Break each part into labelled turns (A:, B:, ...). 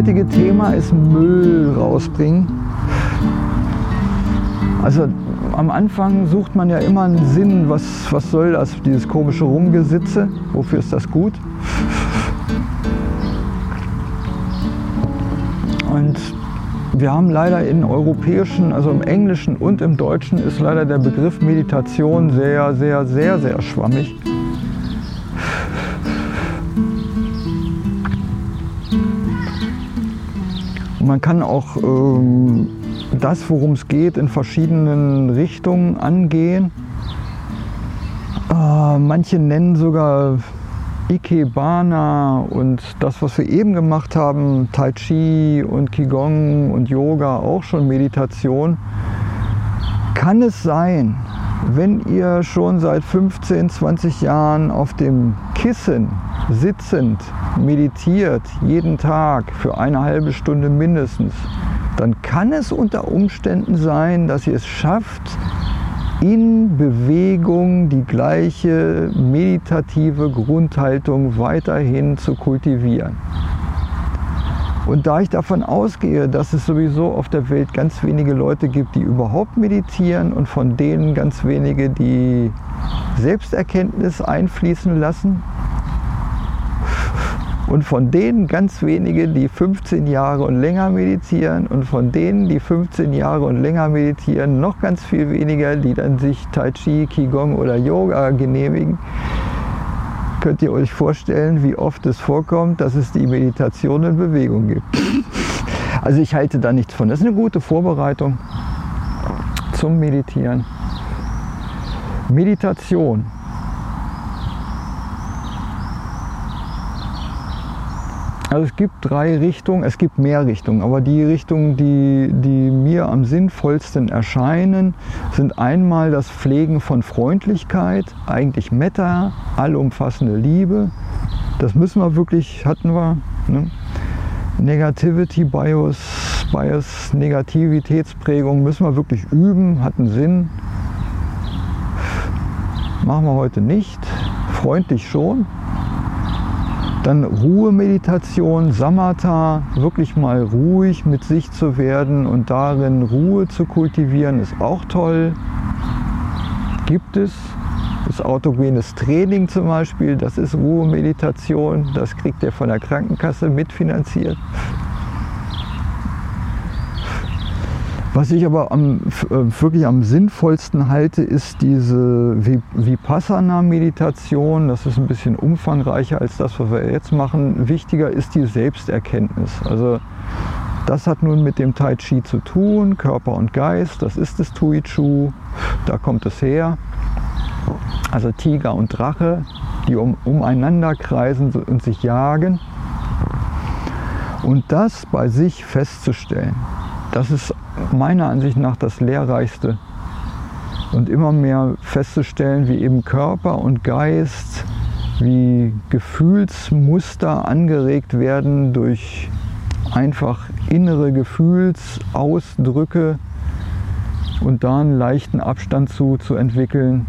A: heutige Thema ist Müll rausbringen. Also am Anfang sucht man ja immer einen Sinn, was, was soll das, dieses komische Rumgesitze, wofür ist das gut? Und wir haben leider in europäischen, also im Englischen und im Deutschen ist leider der Begriff Meditation sehr, sehr, sehr, sehr schwammig. Man kann auch ähm, das, worum es geht, in verschiedenen Richtungen angehen. Äh, manche nennen sogar Ikebana und das, was wir eben gemacht haben, Tai Chi und Qigong und Yoga, auch schon Meditation. Kann es sein, wenn ihr schon seit 15, 20 Jahren auf dem Kissen sitzend meditiert, jeden Tag für eine halbe Stunde mindestens, dann kann es unter Umständen sein, dass ihr es schafft, in Bewegung die gleiche meditative Grundhaltung weiterhin zu kultivieren. Und da ich davon ausgehe, dass es sowieso auf der Welt ganz wenige Leute gibt, die überhaupt meditieren und von denen ganz wenige, die Selbsterkenntnis einfließen lassen, und von denen ganz wenige, die 15 Jahre und länger meditieren und von denen, die 15 Jahre und länger meditieren, noch ganz viel weniger, die dann sich Tai Chi, Qigong oder Yoga genehmigen. Könnt ihr euch vorstellen, wie oft es vorkommt, dass es die Meditation in Bewegung gibt. Also ich halte da nichts von. Das ist eine gute Vorbereitung zum Meditieren. Meditation Also es gibt drei Richtungen, es gibt mehr Richtungen, aber die Richtungen, die, die mir am sinnvollsten erscheinen, sind einmal das Pflegen von Freundlichkeit, eigentlich Metta, allumfassende Liebe. Das müssen wir wirklich, hatten wir. Ne? Negativity Bias, Bias, Negativitätsprägung müssen wir wirklich üben, hat einen Sinn. Machen wir heute nicht. Freundlich schon, dann Ruhemeditation, Samatha, wirklich mal ruhig mit sich zu werden und darin Ruhe zu kultivieren, ist auch toll. Gibt es. Das autogenes Training zum Beispiel, das ist Ruhemeditation, das kriegt ihr von der Krankenkasse mitfinanziert. Was ich aber am, äh, wirklich am sinnvollsten halte, ist diese Vipassana-Meditation. Das ist ein bisschen umfangreicher als das, was wir jetzt machen. Wichtiger ist die Selbsterkenntnis. Also das hat nun mit dem Tai Chi zu tun, Körper und Geist. Das ist das Tui Chu. Da kommt es her. Also Tiger und Drache, die um, umeinander kreisen und sich jagen. Und das bei sich festzustellen, das ist meiner Ansicht nach das Lehrreichste. Und immer mehr festzustellen, wie eben Körper und Geist, wie Gefühlsmuster angeregt werden durch einfach innere Gefühlsausdrücke und da einen leichten Abstand zu, zu entwickeln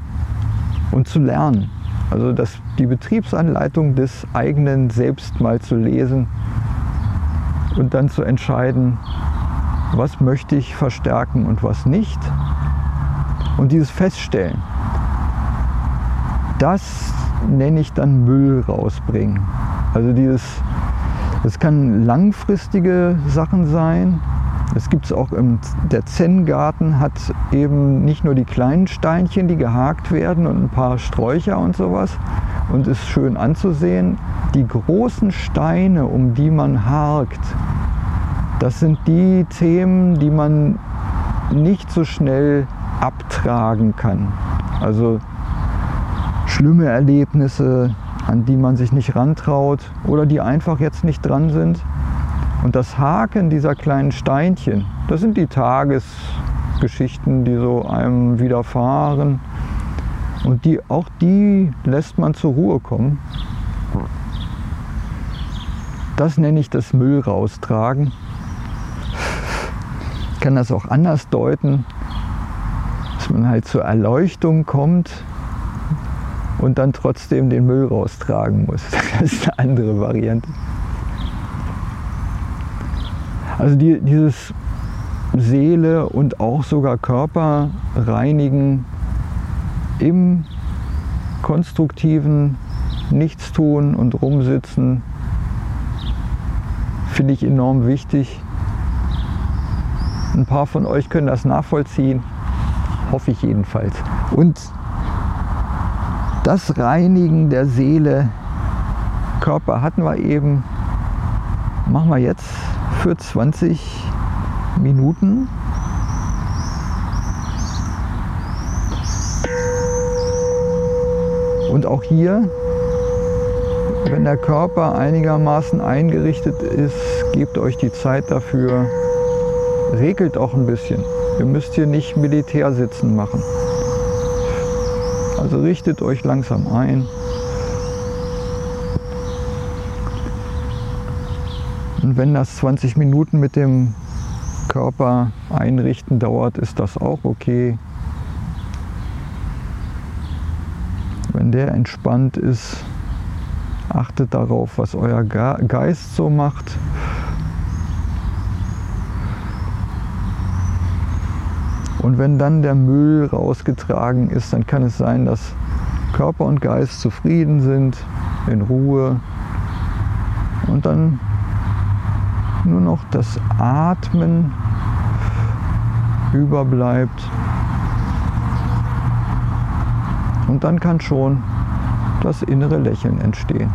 A: und zu lernen. Also das, die Betriebsanleitung des eigenen Selbst mal zu lesen und dann zu entscheiden, was möchte ich verstärken und was nicht. Und dieses Feststellen, das nenne ich dann Müll rausbringen. Also dieses, das kann langfristige Sachen sein. Es gibt es auch im der Zen-Garten hat eben nicht nur die kleinen Steinchen, die gehakt werden und ein paar Sträucher und sowas und ist schön anzusehen. Die großen Steine, um die man hakt, das sind die Themen, die man nicht so schnell abtragen kann. Also schlimme Erlebnisse, an die man sich nicht rantraut oder die einfach jetzt nicht dran sind. Und das Haken dieser kleinen Steinchen, das sind die Tagesgeschichten, die so einem widerfahren. Und die, auch die lässt man zur Ruhe kommen. Das nenne ich das Müll raustragen kann das auch anders deuten, dass man halt zur Erleuchtung kommt und dann trotzdem den Müll raustragen muss. Das ist eine andere Variante. Also die, dieses Seele und auch sogar Körper reinigen im konstruktiven Nichtstun und Rumsitzen finde ich enorm wichtig. Ein paar von euch können das nachvollziehen, hoffe ich jedenfalls. Und das Reinigen der Seele, Körper hatten wir eben, machen wir jetzt für 20 Minuten. Und auch hier, wenn der Körper einigermaßen eingerichtet ist, gebt euch die Zeit dafür, regelt auch ein bisschen. Ihr müsst hier nicht Militärsitzen machen. Also richtet euch langsam ein. Und wenn das 20 Minuten mit dem Körper einrichten dauert, ist das auch okay. Wenn der entspannt ist, achtet darauf, was euer Geist so macht. Und wenn dann der Müll rausgetragen ist, dann kann es sein, dass Körper und Geist zufrieden sind, in Ruhe. Und dann nur noch das Atmen überbleibt. Und dann kann schon das innere Lächeln entstehen.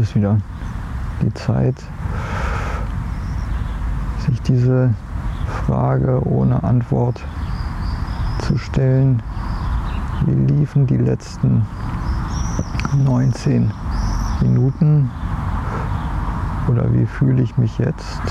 A: Ist wieder die Zeit, sich diese Frage ohne Antwort zu stellen. Wie liefen die letzten 19 Minuten oder wie fühle ich mich jetzt?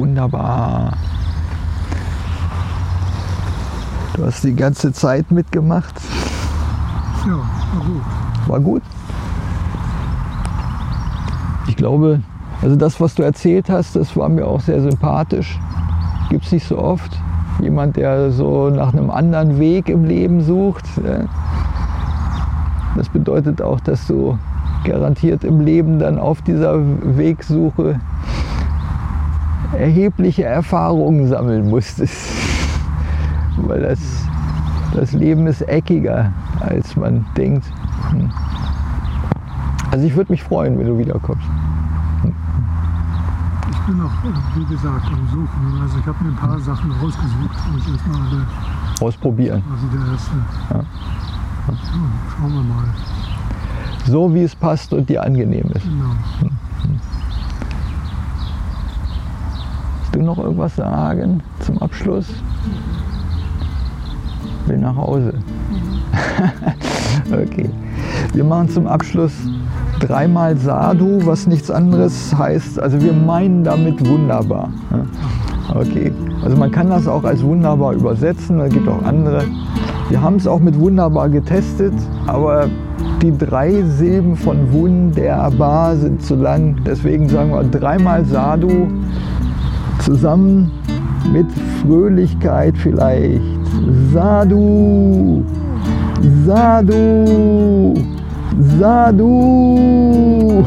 A: Wunderbar. Du hast die ganze Zeit mitgemacht.
B: Ja, war gut.
A: War gut. Ich glaube, also das, was du erzählt hast, das war mir auch sehr sympathisch. Gibt es nicht so oft. Jemand, der so nach einem anderen Weg im Leben sucht. Das bedeutet auch, dass du garantiert im Leben dann auf dieser Wegsuche erhebliche Erfahrungen sammeln musstest. Weil das, das Leben ist eckiger, als man denkt. Hm. Also ich würde mich freuen, wenn du wiederkommst.
B: Hm. Ich bin noch, wie gesagt, am Suchen. Also ich habe mir ein paar Sachen rausgesucht, wo ich erstmal
A: ausprobieren.
B: Quasi der erste. Ja. Ja, schauen wir mal.
A: So wie es passt und dir angenehm ist.
B: Genau.
A: Du noch irgendwas sagen zum Abschluss? Will nach Hause. okay. Wir machen zum Abschluss dreimal Sadhu, was nichts anderes heißt. Also wir meinen damit wunderbar. Okay. Also man kann das auch als wunderbar übersetzen. Es gibt auch andere. Wir haben es auch mit wunderbar getestet, aber die drei Silben von wunderbar sind zu lang. Deswegen sagen wir dreimal Sadhu zusammen mit Fröhlichkeit vielleicht. Sadhu, Sadhu, Sadhu.